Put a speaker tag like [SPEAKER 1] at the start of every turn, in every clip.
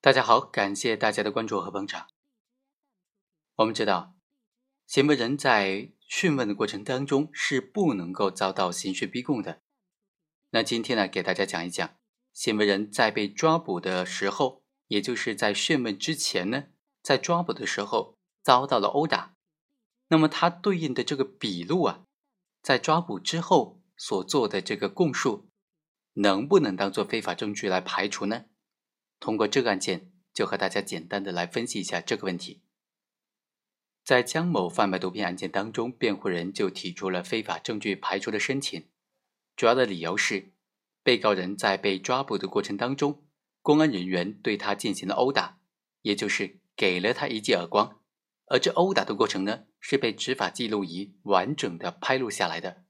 [SPEAKER 1] 大家好，感谢大家的关注和捧场。我们知道，行为人在讯问的过程当中是不能够遭到刑讯逼供的。那今天呢，给大家讲一讲，行为人在被抓捕的时候，也就是在讯问之前呢，在抓捕的时候遭到了殴打，那么他对应的这个笔录啊，在抓捕之后所做的这个供述，能不能当做非法证据来排除呢？通过这个案件，就和大家简单的来分析一下这个问题。在江某贩卖毒品案件当中，辩护人就提出了非法证据排除的申请，主要的理由是，被告人在被抓捕的过程当中，公安人员对他进行了殴打，也就是给了他一记耳光，而这殴打的过程呢，是被执法记录仪完整的拍录下来的。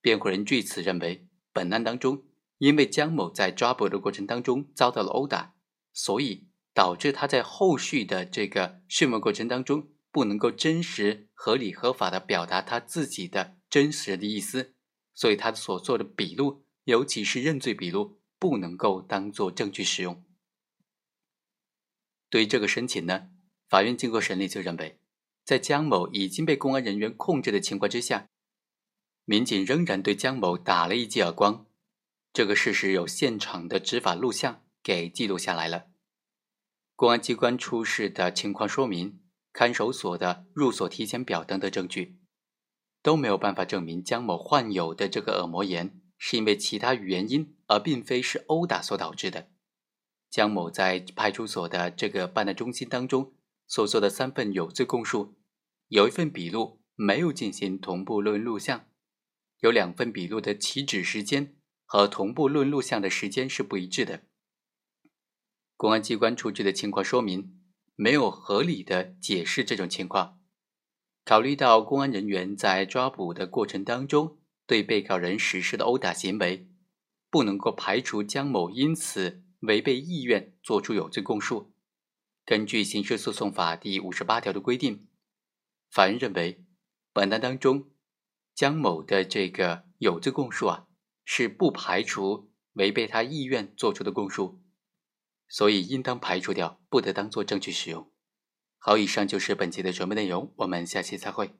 [SPEAKER 1] 辩护人据此认为，本案当中。因为江某在抓捕的过程当中遭到了殴打，所以导致他在后续的这个讯问过程当中不能够真实、合理、合法的表达他自己的真实的意思，所以他所做的笔录，尤其是认罪笔录，不能够当做证据使用。对于这个申请呢，法院经过审理就认为，在江某已经被公安人员控制的情况之下，民警仍然对江某打了一记耳光。这个事实有现场的执法录像给记录下来了，公安机关出示的情况说明、看守所的入所体检表等等证据，都没有办法证明江某患有的这个耳膜炎是因为其他原因，而并非是殴打所导致的。江某在派出所的这个办案中心当中所做的三份有罪供述，有一份笔录没有进行同步录音录像，有两份笔录的起止时间。和同步论录像的时间是不一致的。公安机关出具的情况说明没有合理的解释这种情况。考虑到公安人员在抓捕的过程当中对被告人实施的殴打行为，不能够排除江某因此违背意愿作出有罪供述。根据刑事诉讼法第五十八条的规定，法院认为本案当中江某的这个有罪供述啊。是不排除违背他意愿做出的供述，所以应当排除掉，不得当做证据使用。好，以上就是本期的全部内容，我们下期再会。